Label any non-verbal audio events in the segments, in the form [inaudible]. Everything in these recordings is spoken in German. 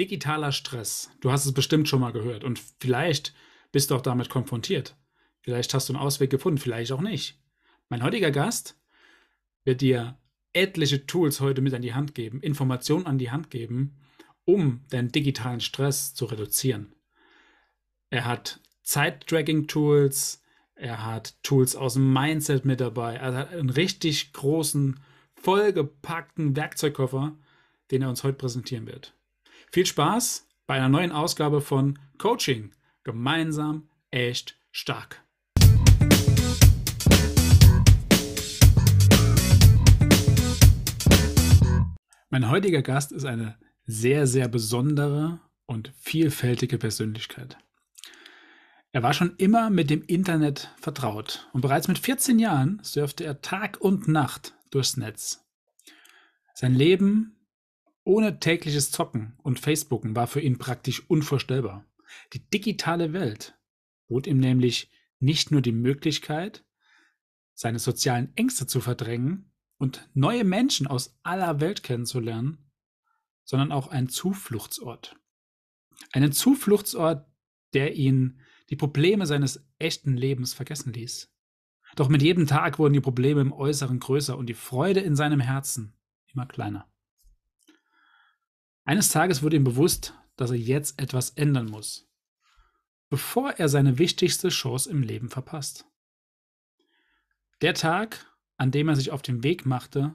Digitaler Stress. Du hast es bestimmt schon mal gehört und vielleicht bist du auch damit konfrontiert. Vielleicht hast du einen Ausweg gefunden, vielleicht auch nicht. Mein heutiger Gast wird dir etliche Tools heute mit an die Hand geben, Informationen an die Hand geben, um deinen digitalen Stress zu reduzieren. Er hat Zeit-Tracking-Tools, er hat Tools aus dem Mindset mit dabei, er hat einen richtig großen, vollgepackten Werkzeugkoffer, den er uns heute präsentieren wird. Viel Spaß bei einer neuen Ausgabe von Coaching. Gemeinsam echt stark. Mein heutiger Gast ist eine sehr, sehr besondere und vielfältige Persönlichkeit. Er war schon immer mit dem Internet vertraut und bereits mit 14 Jahren surfte er Tag und Nacht durchs Netz. Sein Leben ohne tägliches Zocken und Facebooken war für ihn praktisch unvorstellbar. Die digitale Welt bot ihm nämlich nicht nur die Möglichkeit, seine sozialen Ängste zu verdrängen und neue Menschen aus aller Welt kennenzulernen, sondern auch ein Zufluchtsort. Einen Zufluchtsort, der ihn die Probleme seines echten Lebens vergessen ließ. Doch mit jedem Tag wurden die Probleme im Äußeren größer und die Freude in seinem Herzen immer kleiner. Eines Tages wurde ihm bewusst, dass er jetzt etwas ändern muss, bevor er seine wichtigste Chance im Leben verpasst. Der Tag, an dem er sich auf den Weg machte,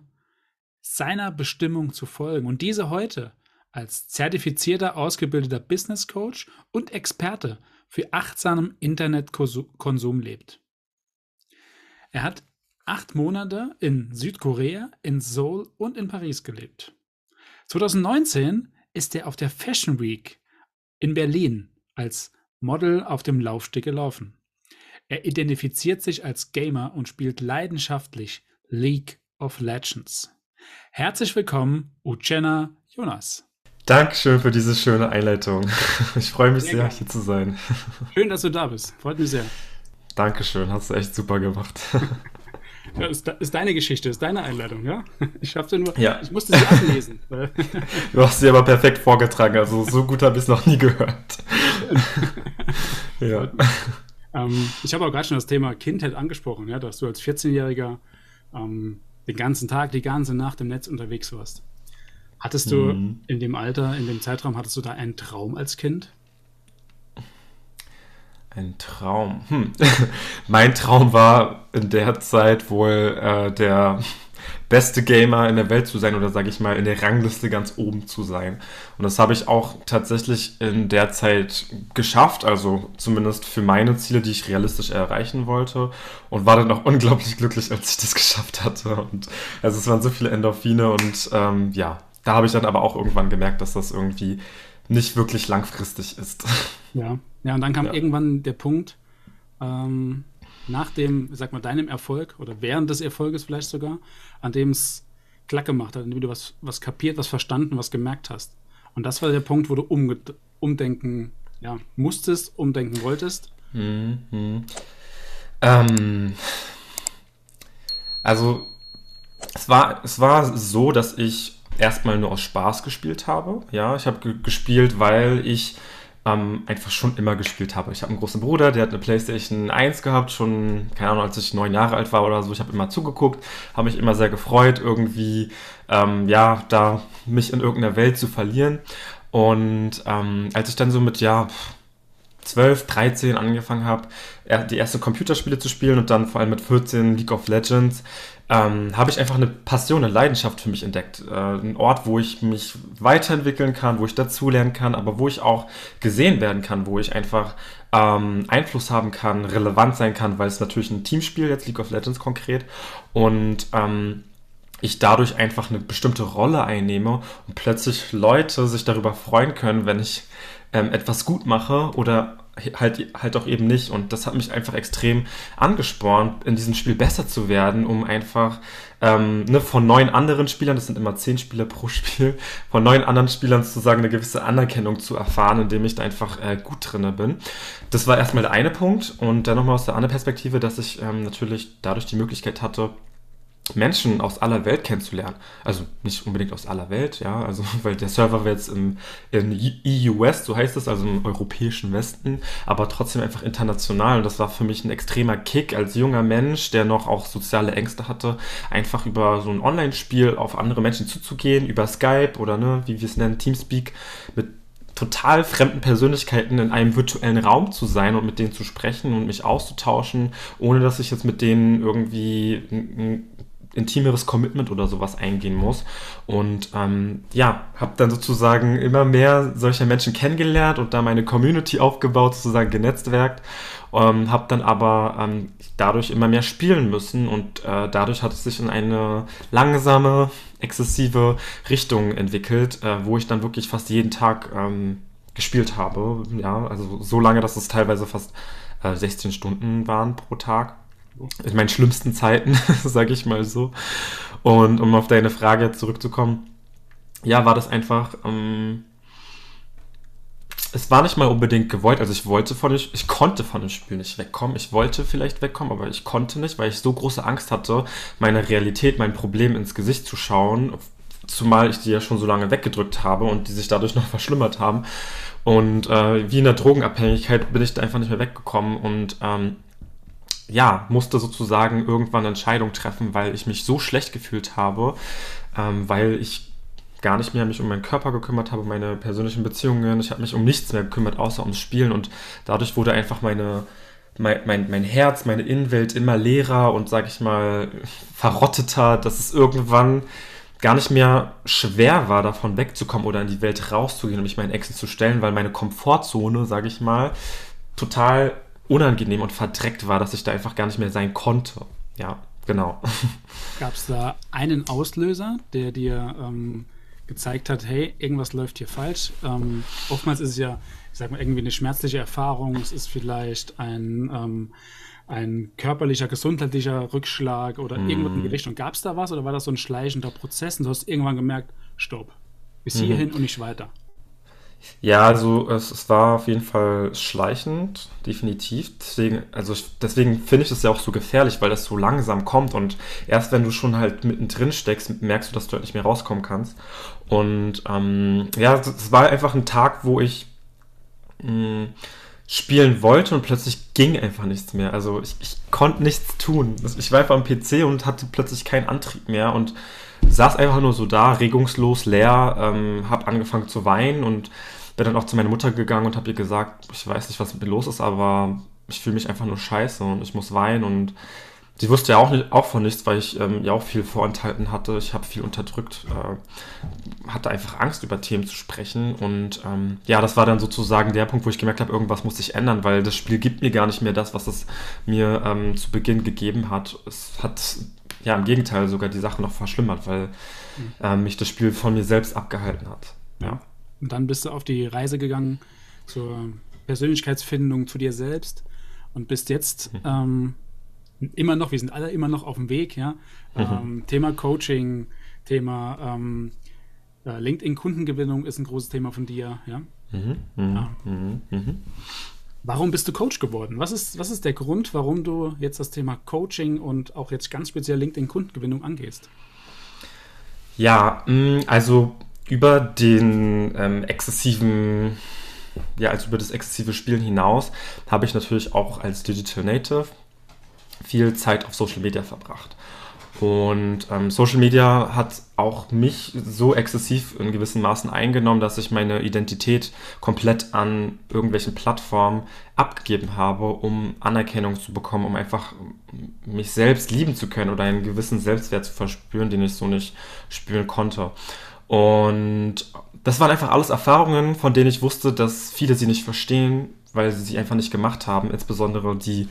seiner Bestimmung zu folgen und diese heute als zertifizierter ausgebildeter Business Coach und Experte für achtsamen Internetkonsum lebt. Er hat acht Monate in Südkorea, in Seoul und in Paris gelebt. 2019 ist er auf der Fashion Week in Berlin als Model auf dem Laufsteg gelaufen. Er identifiziert sich als Gamer und spielt leidenschaftlich League of Legends. Herzlich willkommen, Uchenna Jonas. Dankeschön für diese schöne Einleitung. [laughs] Ich freue mich sehr, sehr hier zu sein. Schön, dass du da bist. Freut mich sehr. Dankeschön, hast du echt super gemacht. [laughs] Ja, ist, ist, deine Geschichte, ist deine Einleitung, ja? [laughs] Ich schaffte nur, ja. ich musste sie ablesen. [laughs] du hast sie aber perfekt vorgetragen, also so gut habe ich es noch nie gehört. [laughs] ja. Ähm, ich habe auch gerade schon das Thema Kindheit angesprochen, ja, dass du als 14-Jähriger ähm, den ganzen Tag, die ganze Nacht im Netz unterwegs warst. Hattest du mhm. in dem Alter, in dem Zeitraum, hattest du da einen Traum als Kind? Ein Traum. Hm. [laughs] mein Traum war in der Zeit wohl äh, der beste Gamer in der Welt zu sein oder sage ich mal in der Rangliste ganz oben zu sein. Und das habe ich auch tatsächlich in der Zeit geschafft, also zumindest für meine Ziele, die ich realistisch erreichen wollte und war dann auch [laughs] unglaublich glücklich, als ich das geschafft hatte. Und also es waren so viele Endorphine und ähm, ja, da habe ich dann aber auch irgendwann gemerkt, dass das irgendwie nicht wirklich langfristig ist. [laughs] Ja, ja und dann kam ja. irgendwann der Punkt, ähm, nach dem, sag mal, deinem Erfolg oder während des Erfolges vielleicht sogar, an dem es klack gemacht hat, an dem du was, was kapiert, was verstanden, was gemerkt hast. Und das war der Punkt, wo du umdenken ja, musstest, umdenken wolltest. Mhm. Ähm, also es war, es war so, dass ich erstmal nur aus Spaß gespielt habe. Ja, ich habe gespielt, weil ich ähm, einfach schon immer gespielt habe. Ich habe einen großen Bruder, der hat eine PlayStation 1 gehabt, schon, keine Ahnung, als ich neun Jahre alt war oder so. Ich habe immer zugeguckt, habe mich immer sehr gefreut, irgendwie, ähm, ja, da mich in irgendeiner Welt zu verlieren. Und ähm, als ich dann so mit, ja, 12, 13 angefangen habe, die ersten Computerspiele zu spielen und dann vor allem mit 14 League of Legends, ähm, habe ich einfach eine Passion, eine Leidenschaft für mich entdeckt. Äh, ein Ort, wo ich mich weiterentwickeln kann, wo ich dazulernen kann, aber wo ich auch gesehen werden kann, wo ich einfach ähm, Einfluss haben kann, relevant sein kann, weil es natürlich ein Teamspiel, jetzt League of Legends konkret, und ähm, ich dadurch einfach eine bestimmte Rolle einnehme und plötzlich Leute sich darüber freuen können, wenn ich ähm, etwas gut mache oder halt, halt auch eben nicht. Und das hat mich einfach extrem angespornt, in diesem Spiel besser zu werden, um einfach ähm, ne, von neun anderen Spielern, das sind immer zehn Spieler pro [laughs] Spiel, von neun anderen Spielern sozusagen eine gewisse Anerkennung zu erfahren, indem ich da einfach äh, gut drinne bin. Das war erstmal der eine Punkt. Und dann nochmal aus der anderen Perspektive, dass ich ähm, natürlich dadurch die Möglichkeit hatte, Menschen aus aller Welt kennenzulernen. Also nicht unbedingt aus aller Welt, ja, also [laughs] weil der Server war jetzt im, in EU West, so heißt es, also im europäischen Westen, aber trotzdem einfach international. Und das war für mich ein extremer Kick als junger Mensch, der noch auch soziale Ängste hatte, einfach über so ein Online-Spiel auf andere Menschen zuzugehen, über Skype oder ne, wie wir es nennen, Teamspeak, mit total fremden Persönlichkeiten in einem virtuellen Raum zu sein und mit denen zu sprechen und mich auszutauschen, ohne dass ich jetzt mit denen irgendwie intimeres Commitment oder sowas eingehen muss. Und ähm, ja, habe dann sozusagen immer mehr solcher Menschen kennengelernt und da meine Community aufgebaut, sozusagen genetzwerkt. Ähm, habe dann aber ähm, dadurch immer mehr spielen müssen und äh, dadurch hat es sich in eine langsame, exzessive Richtung entwickelt, äh, wo ich dann wirklich fast jeden Tag ähm, gespielt habe. Ja, also so lange, dass es teilweise fast äh, 16 Stunden waren pro Tag. In meinen schlimmsten Zeiten, [laughs] sage ich mal so. Und um auf deine Frage zurückzukommen, ja, war das einfach. Ähm, es war nicht mal unbedingt gewollt. Also ich wollte von dem, ich konnte von dem Spiel nicht wegkommen. Ich wollte vielleicht wegkommen, aber ich konnte nicht, weil ich so große Angst hatte, meiner Realität, mein Problem ins Gesicht zu schauen. Zumal ich die ja schon so lange weggedrückt habe und die sich dadurch noch [laughs] verschlimmert haben. Und äh, wie in der Drogenabhängigkeit bin ich da einfach nicht mehr weggekommen und ähm, ja, musste sozusagen irgendwann eine Entscheidung treffen, weil ich mich so schlecht gefühlt habe, ähm, weil ich gar nicht mehr mich um meinen Körper gekümmert habe, meine persönlichen Beziehungen. Ich habe mich um nichts mehr gekümmert, außer ums Spielen. Und dadurch wurde einfach meine, mein, mein, mein Herz, meine Innenwelt immer leerer und, sag ich mal, verrotteter, dass es irgendwann gar nicht mehr schwer war, davon wegzukommen oder in die Welt rauszugehen und mich meinen Exen zu stellen, weil meine Komfortzone, sag ich mal, total unangenehm und verdreckt war, dass ich da einfach gar nicht mehr sein konnte. Ja, genau. [laughs] Gab es da einen Auslöser, der dir ähm, gezeigt hat, hey, irgendwas läuft hier falsch. Ähm, oftmals ist es ja, ich sag mal, irgendwie eine schmerzliche Erfahrung. Es ist vielleicht ein, ähm, ein körperlicher, gesundheitlicher Rückschlag oder mm. irgendwas in die Richtung. Gab es da was oder war das so ein schleichender Prozess und du hast irgendwann gemerkt, stopp, bis mhm. hierhin und nicht weiter? Ja, also es, es, war auf jeden Fall schleichend, definitiv. Deswegen, also deswegen finde ich das ja auch so gefährlich, weil das so langsam kommt und erst wenn du schon halt mittendrin steckst, merkst du, dass du halt nicht mehr rauskommen kannst. Und ähm, ja, es war einfach ein Tag, wo ich mh, hm, spielen wollte und plötzlich ging einfach nichts mehr. Also ich, ich konnte nichts tun. Ich war einfach am PC und hatte plötzlich keinen Antrieb mehr und saß einfach nur so da, regungslos, leer, ähm, habe angefangen zu weinen und bin dann auch zu meiner Mutter gegangen und habe ihr gesagt, ich weiß nicht, was mit mir los ist, aber ich fühle mich einfach nur scheiße und ich muss weinen und sie wusste ja auch, nicht, auch von nichts, weil ich ähm, ja auch viel vorenthalten hatte. Ich habe viel unterdrückt, äh, hatte einfach Angst, über Themen zu sprechen. Und ähm, ja, das war dann sozusagen der Punkt, wo ich gemerkt habe, irgendwas muss sich ändern, weil das Spiel gibt mir gar nicht mehr das, was es mir ähm, zu Beginn gegeben hat. Es hat ja, im Gegenteil sogar die Sache noch verschlimmert, weil äh, mich das Spiel von mir selbst abgehalten hat. Ja. Und dann bist du auf die Reise gegangen zur Persönlichkeitsfindung zu dir selbst und bist jetzt mhm. ähm, immer noch, wir sind alle immer noch auf dem Weg, ja. Mhm. Ähm, Thema Coaching, Thema ähm, äh, LinkedIn-Kundengewinnung ist ein großes Thema von dir, ja. Mhm. mhm ja. Mhm. Warum bist du Coach geworden? Was ist, was ist der Grund, warum du jetzt das Thema Coaching und auch jetzt ganz speziell LinkedIn-Kundengewinnung angehst? Ja, mm, also über den ähm, exzessiven, ja, also über das exzessive Spielen hinaus habe ich natürlich auch als Digital Native viel Zeit auf Social Media verbracht. Und ähm, Social Media hat auch mich so exzessiv in gewissen Maßen eingenommen, dass ich meine Identität komplett an irgendwelchen Plattformen abgegeben habe, um Anerkennung zu bekommen, um einfach mich selbst lieben zu können oder einen gewissen Selbstwert zu verspüren, den ich so nicht spüren konnte. Und das waren einfach alles Erfahrungen, von denen ich wusste, dass viele sie nicht verstehen, weil sie sie einfach nicht gemacht haben, insbesondere die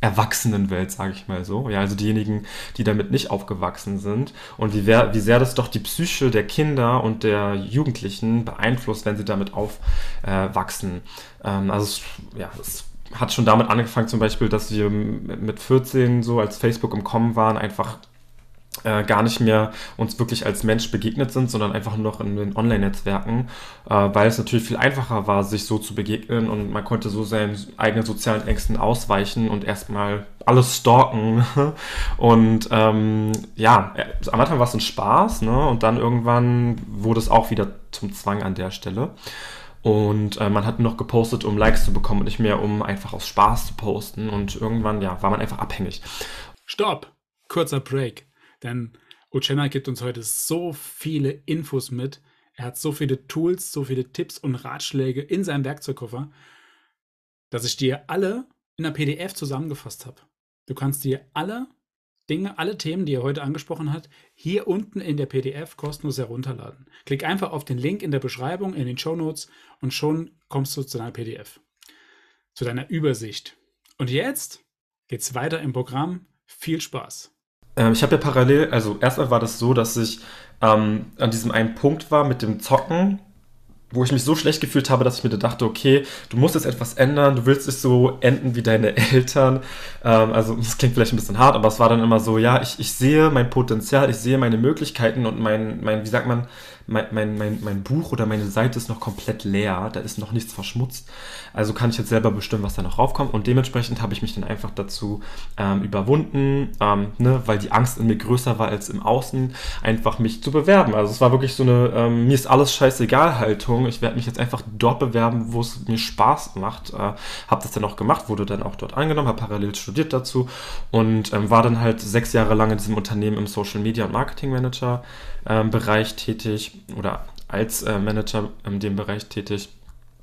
Erwachsenenwelt, sage ich mal so. Ja, also diejenigen, die damit nicht aufgewachsen sind und wie, wer, wie sehr das doch die Psyche der Kinder und der Jugendlichen beeinflusst, wenn sie damit aufwachsen. Äh, ähm, also es, ja, es hat schon damit angefangen zum Beispiel, dass wir mit 14 so als Facebook im Kommen waren, einfach äh, gar nicht mehr uns wirklich als Mensch begegnet sind, sondern einfach nur noch in den Online-Netzwerken, äh, weil es natürlich viel einfacher war, sich so zu begegnen und man konnte so seinen eigenen sozialen Ängsten ausweichen und erstmal alles stalken. [laughs] und ähm, ja, äh, am Anfang war es ein Spaß, ne? Und dann irgendwann wurde es auch wieder zum Zwang an der Stelle. Und äh, man hat noch gepostet, um Likes zu bekommen und nicht mehr, um einfach aus Spaß zu posten. Und irgendwann, ja, war man einfach abhängig. Stopp! Kurzer Break. Denn Uchenna gibt uns heute so viele Infos mit. Er hat so viele Tools, so viele Tipps und Ratschläge in seinem Werkzeugkoffer, dass ich dir alle in der PDF zusammengefasst habe. Du kannst dir alle Dinge, alle Themen, die er heute angesprochen hat, hier unten in der PDF kostenlos herunterladen. Klick einfach auf den Link in der Beschreibung, in den Show Notes und schon kommst du zu deiner PDF, zu deiner Übersicht. Und jetzt geht's weiter im Programm. Viel Spaß! Ähm, ich habe ja parallel, also erstmal war das so, dass ich ähm, an diesem einen Punkt war mit dem Zocken, wo ich mich so schlecht gefühlt habe, dass ich mir dachte, okay, du musst jetzt etwas ändern, du willst nicht so enden wie deine [laughs] Eltern. Ähm, also das klingt vielleicht ein bisschen hart, aber es war dann immer so, ja, ich, ich sehe mein Potenzial, ich sehe meine Möglichkeiten und mein, mein wie sagt man, mein, mein, mein, mein Buch oder meine Seite ist noch komplett leer, da ist noch nichts verschmutzt. Also kann ich jetzt selber bestimmen, was da noch raufkommt. Und dementsprechend habe ich mich dann einfach dazu ähm, überwunden, ähm, ne, weil die Angst in mir größer war als im Außen, einfach mich zu bewerben. Also es war wirklich so eine, ähm, mir ist alles scheißegal Haltung. Ich werde mich jetzt einfach dort bewerben, wo es mir Spaß macht. Äh, habe das dann auch gemacht, wurde dann auch dort angenommen, habe parallel studiert dazu und ähm, war dann halt sechs Jahre lang in diesem Unternehmen im Social Media und Marketing Manager ähm, Bereich tätig oder als äh, Manager in dem Bereich tätig.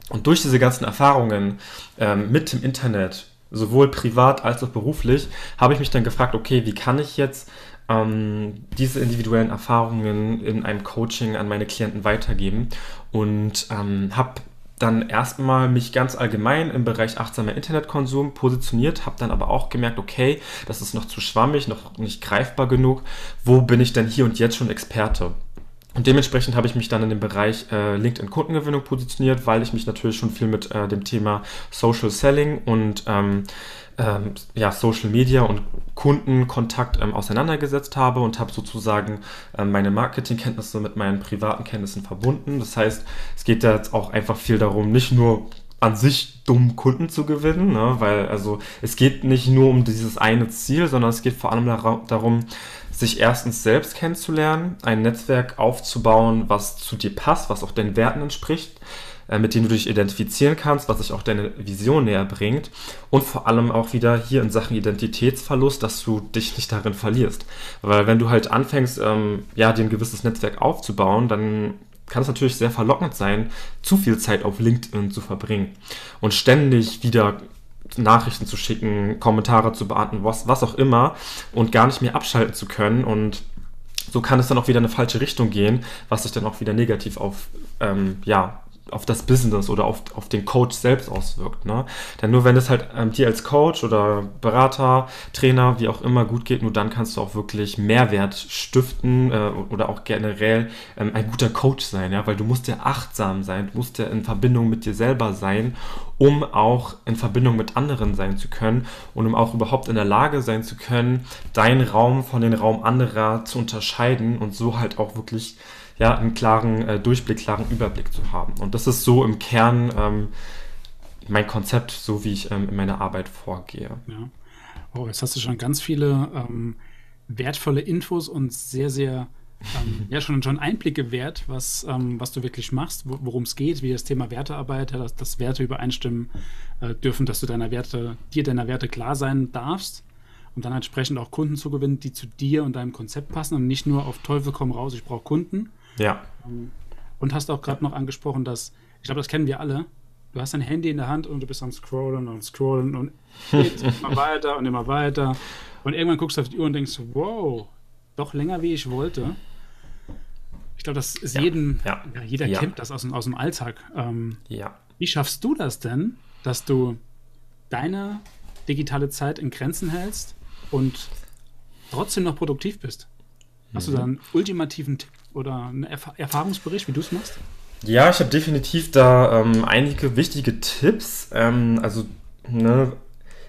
Und durch diese ganzen Erfahrungen ähm, mit dem Internet, sowohl privat als auch beruflich, habe ich mich dann gefragt, okay, wie kann ich jetzt ähm, diese individuellen Erfahrungen in einem Coaching an meine Klienten weitergeben und ähm, habe dann erstmal mich ganz allgemein im Bereich achtsamer Internetkonsum positioniert, habe dann aber auch gemerkt, okay, das ist noch zu schwammig, noch nicht greifbar genug. Wo bin ich denn hier und jetzt schon Experte? Und dementsprechend habe ich mich dann in dem Bereich äh, LinkedIn-Kundengewinnung positioniert, weil ich mich natürlich schon viel mit äh, dem Thema Social Selling und ähm, ähm, ja, Social Media und Kundenkontakt ähm, auseinandergesetzt habe und habe sozusagen ähm, meine Marketingkenntnisse mit meinen privaten Kenntnissen verbunden. Das heißt, es geht da jetzt auch einfach viel darum, nicht nur an sich dumm Kunden zu gewinnen, ne? weil also es geht nicht nur um dieses eine Ziel, sondern es geht vor allem darum, sich erstens selbst kennenzulernen, ein Netzwerk aufzubauen, was zu dir passt, was auch deinen Werten entspricht, äh, mit denen du dich identifizieren kannst, was sich auch deine Vision näher bringt und vor allem auch wieder hier in Sachen Identitätsverlust, dass du dich nicht darin verlierst. Weil wenn du halt anfängst, ähm, ja, dir ein gewisses Netzwerk aufzubauen, dann kann es natürlich sehr verlockend sein, zu viel Zeit auf LinkedIn zu verbringen und ständig wieder Nachrichten zu schicken, Kommentare zu beantworten, was, was auch immer und gar nicht mehr abschalten zu können. Und so kann es dann auch wieder in eine falsche Richtung gehen, was sich dann auch wieder negativ auf ähm, ja, auf das Business oder auf, auf den Coach selbst auswirkt. Ne? Denn nur wenn es halt ähm, dir als Coach oder Berater, Trainer, wie auch immer gut geht, nur dann kannst du auch wirklich Mehrwert stiften äh, oder auch generell ähm, ein guter Coach sein, ja, weil du musst ja achtsam sein, du musst ja in Verbindung mit dir selber sein, um auch in Verbindung mit anderen sein zu können und um auch überhaupt in der Lage sein zu können, deinen Raum von den Raum anderer zu unterscheiden und so halt auch wirklich ja, einen klaren äh, Durchblick, klaren Überblick zu haben. Und das ist so im Kern ähm, mein Konzept, so wie ich ähm, in meiner Arbeit vorgehe. Ja. Oh, jetzt hast du schon ganz viele ähm, wertvolle Infos und sehr, sehr ähm, [laughs] ja, schon, schon Einblicke wert, was, ähm, was du wirklich machst, worum es geht, wie das Thema Wertearbeit, ja, dass, dass Werte übereinstimmen äh, dürfen, dass du deiner Werte, dir deiner Werte klar sein darfst und dann entsprechend auch Kunden zu gewinnen, die zu dir und deinem Konzept passen und nicht nur auf Teufel komm raus, ich brauche Kunden, ja. Und hast auch gerade noch angesprochen, dass, ich glaube, das kennen wir alle. Du hast dein Handy in der Hand und du bist am Scrollen und Scrollen und [laughs] immer weiter und immer weiter. Und irgendwann guckst du auf die Uhr und denkst, wow, doch länger wie ich wollte. Ich glaube, das ist ja, jedem, ja, ja, jeder kennt das aus, aus dem Alltag. Ähm, ja. Wie schaffst du das denn, dass du deine digitale Zeit in Grenzen hältst und trotzdem noch produktiv bist? Hast mhm. du da einen ultimativen Tipp oder einen Erf Erfahrungsbericht, wie du es machst? Ja, ich habe definitiv da ähm, einige wichtige Tipps. Ähm, also, ne,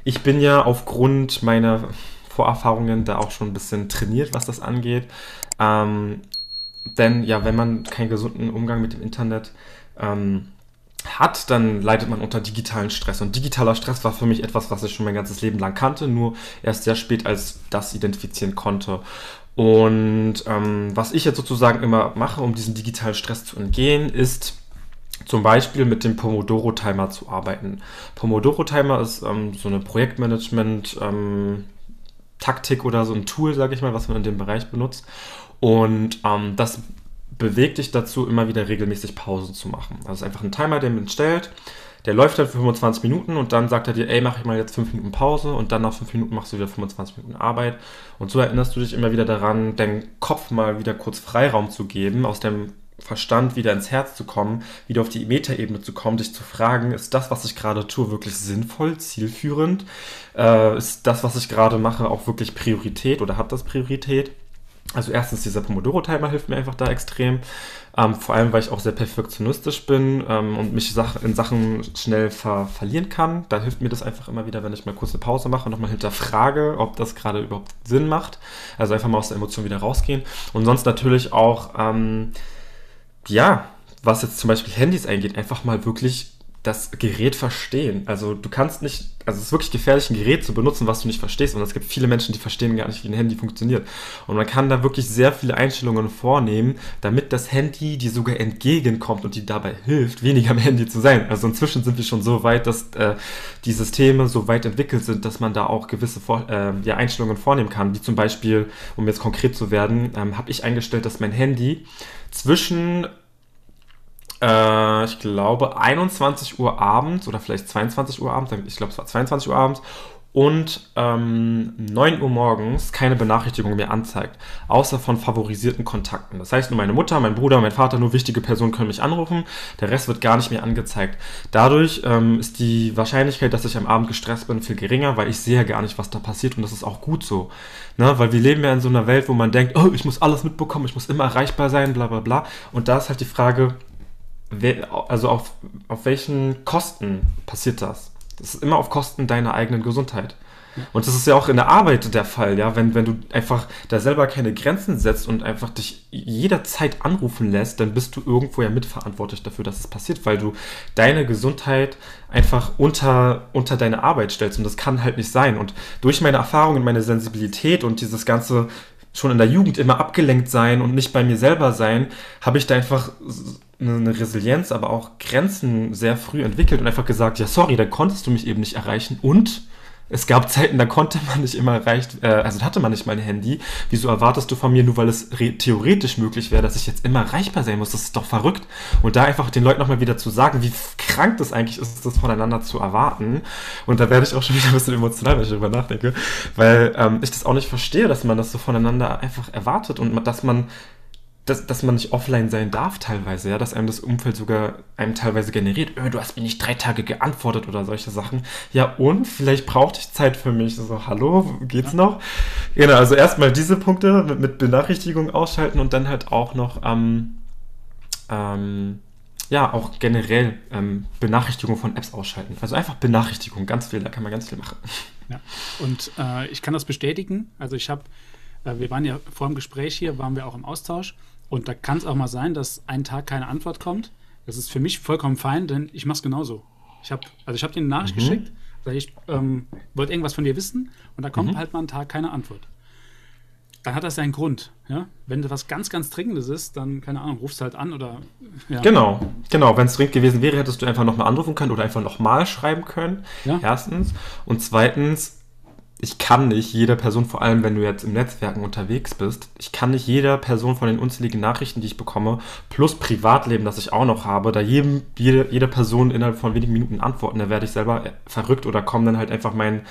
ich bin ja aufgrund meiner Vorerfahrungen da auch schon ein bisschen trainiert, was das angeht. Ähm, denn ja, wenn man keinen gesunden Umgang mit dem Internet ähm, hat, dann leidet man unter digitalen Stress. Und digitaler Stress war für mich etwas, was ich schon mein ganzes Leben lang kannte, nur erst sehr spät als das identifizieren konnte. Und ähm, was ich jetzt sozusagen immer mache, um diesem digitalen Stress zu entgehen, ist zum Beispiel mit dem Pomodoro-Timer zu arbeiten. Pomodoro-Timer ist ähm, so eine Projektmanagement-Taktik ähm, oder so ein Tool, sage ich mal, was man in dem Bereich benutzt. Und ähm, das bewegt dich dazu, immer wieder regelmäßig Pausen zu machen. Also es ist einfach ein Timer, den man stellt. Der läuft dann für 25 Minuten und dann sagt er dir, ey, mach ich mal jetzt 5 Minuten Pause und dann nach 5 Minuten machst du wieder 25 Minuten Arbeit. Und so erinnerst du dich immer wieder daran, deinen Kopf mal wieder kurz Freiraum zu geben, aus dem Verstand wieder ins Herz zu kommen, wieder auf die Metaebene zu kommen, dich zu fragen, ist das, was ich gerade tue, wirklich sinnvoll, zielführend? Äh, ist das, was ich gerade mache, auch wirklich Priorität oder hat das Priorität? Also erstens, dieser Pomodoro-Timer hilft mir einfach da extrem. Ähm, vor allem, weil ich auch sehr perfektionistisch bin ähm, und mich in Sachen schnell ver verlieren kann. Da hilft mir das einfach immer wieder, wenn ich mal kurz eine Pause mache und nochmal hinterfrage, ob das gerade überhaupt Sinn macht. Also einfach mal aus der Emotion wieder rausgehen. Und sonst natürlich auch, ähm, ja, was jetzt zum Beispiel Handys eingeht, einfach mal wirklich das Gerät verstehen. Also du kannst nicht, also es ist wirklich gefährlich, ein Gerät zu benutzen, was du nicht verstehst. Und es gibt viele Menschen, die verstehen gar nicht, wie ein Handy funktioniert. Und man kann da wirklich sehr viele Einstellungen vornehmen, damit das Handy dir sogar entgegenkommt und dir dabei hilft, weniger am Handy zu sein. Also inzwischen sind wir schon so weit, dass äh, die Systeme so weit entwickelt sind, dass man da auch gewisse Vor äh, ja, Einstellungen vornehmen kann. Wie zum Beispiel, um jetzt konkret zu werden, ähm, habe ich eingestellt, dass mein Handy zwischen äh, ich glaube, 21 Uhr abends oder vielleicht 22 Uhr abends, ich glaube, es war 22 Uhr abends und ähm, 9 Uhr morgens keine Benachrichtigung mehr anzeigt, außer von favorisierten Kontakten. Das heißt, nur meine Mutter, mein Bruder, mein Vater, nur wichtige Personen können mich anrufen, der Rest wird gar nicht mehr angezeigt. Dadurch ähm, ist die Wahrscheinlichkeit, dass ich am Abend gestresst bin, viel geringer, weil ich sehe ja gar nicht, was da passiert und das ist auch gut so. Ne? Weil wir leben ja in so einer Welt, wo man denkt, oh, ich muss alles mitbekommen, ich muss immer erreichbar sein, bla bla bla. Und da ist halt die Frage, also auf, auf welchen Kosten passiert das? Das ist immer auf Kosten deiner eigenen Gesundheit. Und das ist ja auch in der Arbeit der Fall, ja, wenn, wenn du einfach da selber keine Grenzen setzt und einfach dich jederzeit anrufen lässt, dann bist du irgendwo ja mitverantwortlich dafür, dass es passiert, weil du deine Gesundheit einfach unter, unter deine Arbeit stellst und das kann halt nicht sein. Und durch meine Erfahrung und meine Sensibilität und dieses ganze schon in der Jugend immer abgelenkt sein und nicht bei mir selber sein, habe ich da einfach eine Resilienz, aber auch Grenzen sehr früh entwickelt und einfach gesagt, ja, sorry, da konntest du mich eben nicht erreichen. Und es gab Zeiten, da konnte man nicht immer erreicht, äh, also hatte man nicht mein Handy. Wieso erwartest du von mir, nur weil es theoretisch möglich wäre, dass ich jetzt immer erreichbar sein muss? Das ist doch verrückt. Und da einfach den Leuten nochmal wieder zu sagen, wie krank das eigentlich ist, das voneinander zu erwarten. Und da werde ich auch schon wieder ein bisschen emotional, wenn ich darüber nachdenke, weil ähm, ich das auch nicht verstehe, dass man das so voneinander einfach erwartet und dass man dass, dass man nicht offline sein darf teilweise, ja, dass einem das Umfeld sogar einem teilweise generiert, öh, du hast mir nicht drei Tage geantwortet oder solche Sachen. Ja, und vielleicht brauchte ich Zeit für mich. So, hallo, geht's noch? Genau, also erstmal diese Punkte mit, mit, Benachrichtigung ausschalten und dann halt auch noch, ähm, ähm, ja, auch generell ähm, Benachrichtigung von Apps ausschalten. Also einfach Benachrichtigung, ganz viel, da kann man ganz viel machen. Ja, und äh, ich kann das bestätigen. Also ich habe, äh, wir waren ja vor dem Gespräch hier, waren wir auch im Austausch und da kann es auch mal sein, dass einen Tag keine Antwort kommt. Das ist für mich vollkommen fein, denn ich mache es genauso. Ich habe also ich dir eine Nachricht mhm. geschickt, ich ähm, wollte irgendwas von dir wissen und da kommt mhm. halt mal einen Tag keine Antwort. Dann hat das seinen Grund. Ja? Wenn das was ganz, ganz Dringendes ist, dann, keine Ahnung, rufst halt an oder. Ja. Genau, genau. Wenn es dringend gewesen wäre, hättest du einfach nochmal anrufen können oder einfach nochmal schreiben können. Ja. Erstens. Und zweitens, ich kann nicht jeder Person, vor allem wenn du jetzt im Netzwerken unterwegs bist, ich kann nicht jeder Person von den unzähligen Nachrichten, die ich bekomme, plus Privatleben, das ich auch noch habe, da jedem, jede, jeder Person innerhalb von wenigen Minuten antworten, da werde ich selber verrückt oder komme dann halt einfach mein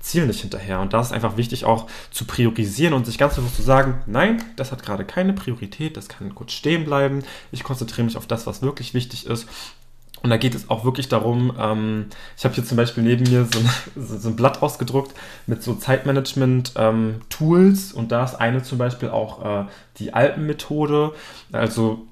Ziel nicht hinterher. Und da ist einfach wichtig auch zu priorisieren und sich ganz bewusst zu sagen, nein, das hat gerade keine Priorität, das kann kurz stehen bleiben, ich konzentriere mich auf das, was wirklich wichtig ist und da geht es auch wirklich darum, ähm, ich habe hier zum Beispiel neben mir so ein, [laughs] so ein Blatt ausgedruckt mit so Zeitmanagement-Tools ähm, und da ist eine zum Beispiel auch äh, die Alpenmethode. Also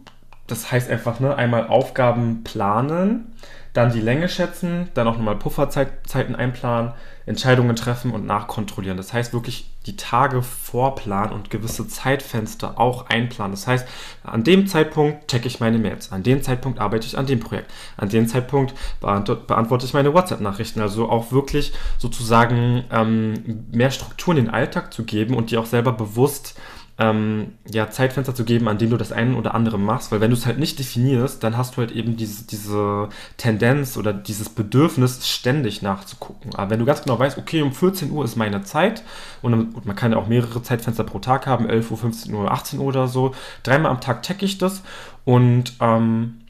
das heißt einfach, ne, einmal Aufgaben planen, dann die Länge schätzen, dann auch nochmal Pufferzeiten einplanen, Entscheidungen treffen und nachkontrollieren. Das heißt wirklich die Tage vorplanen und gewisse Zeitfenster auch einplanen. Das heißt, an dem Zeitpunkt checke ich meine Mails, an dem Zeitpunkt arbeite ich an dem Projekt, an dem Zeitpunkt beantworte ich meine WhatsApp-Nachrichten. Also auch wirklich sozusagen ähm, mehr Struktur in den Alltag zu geben und die auch selber bewusst ähm, ja, Zeitfenster zu geben, an dem du das eine oder andere machst, weil wenn du es halt nicht definierst, dann hast du halt eben diese, diese Tendenz oder dieses Bedürfnis, ständig nachzugucken. Aber wenn du ganz genau weißt, okay, um 14 Uhr ist meine Zeit und, und man kann ja auch mehrere Zeitfenster pro Tag haben, 11 Uhr, 15 Uhr, 18 Uhr oder so, dreimal am Tag checke ich das und ähm,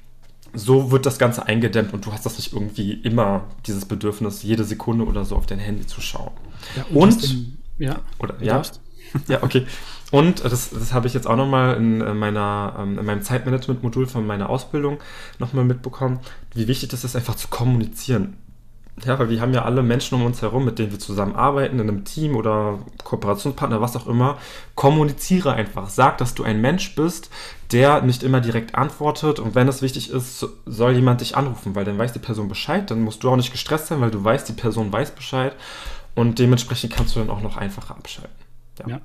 so wird das Ganze eingedämmt und du hast das nicht irgendwie immer dieses Bedürfnis, jede Sekunde oder so auf dein Handy zu schauen. Ja, und, und im, ja, oder ja, ja, okay. Und das, das habe ich jetzt auch nochmal in, äh, ähm, in meinem Zeitmanagement-Modul von meiner Ausbildung nochmal mitbekommen, wie wichtig das ist, einfach zu kommunizieren. Ja, weil wir haben ja alle Menschen um uns herum, mit denen wir zusammenarbeiten, in einem Team oder Kooperationspartner, was auch immer. Kommuniziere einfach. Sag, dass du ein Mensch bist, der nicht immer direkt antwortet. Und wenn es wichtig ist, soll jemand dich anrufen, weil dann weiß die Person Bescheid. Dann musst du auch nicht gestresst sein, weil du weißt, die Person weiß Bescheid. Und dementsprechend kannst du dann auch noch einfacher abschalten. ja. ja.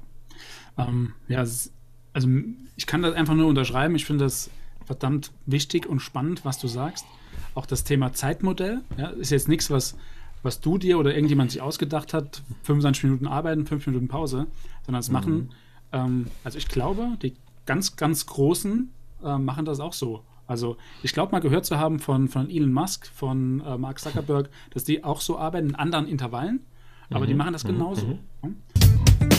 Ähm, ja, also ich kann das einfach nur unterschreiben. Ich finde das verdammt wichtig und spannend, was du sagst. Auch das Thema Zeitmodell ja, ist jetzt nichts, was, was du dir oder irgendjemand sich ausgedacht hat. 25 Minuten arbeiten, 5 Minuten Pause, sondern es mhm. machen, ähm, also ich glaube, die ganz, ganz Großen äh, machen das auch so. Also ich glaube mal gehört zu haben von, von Elon Musk, von äh, Mark Zuckerberg, dass die auch so arbeiten in anderen Intervallen, aber mhm. die machen das genauso. Mhm.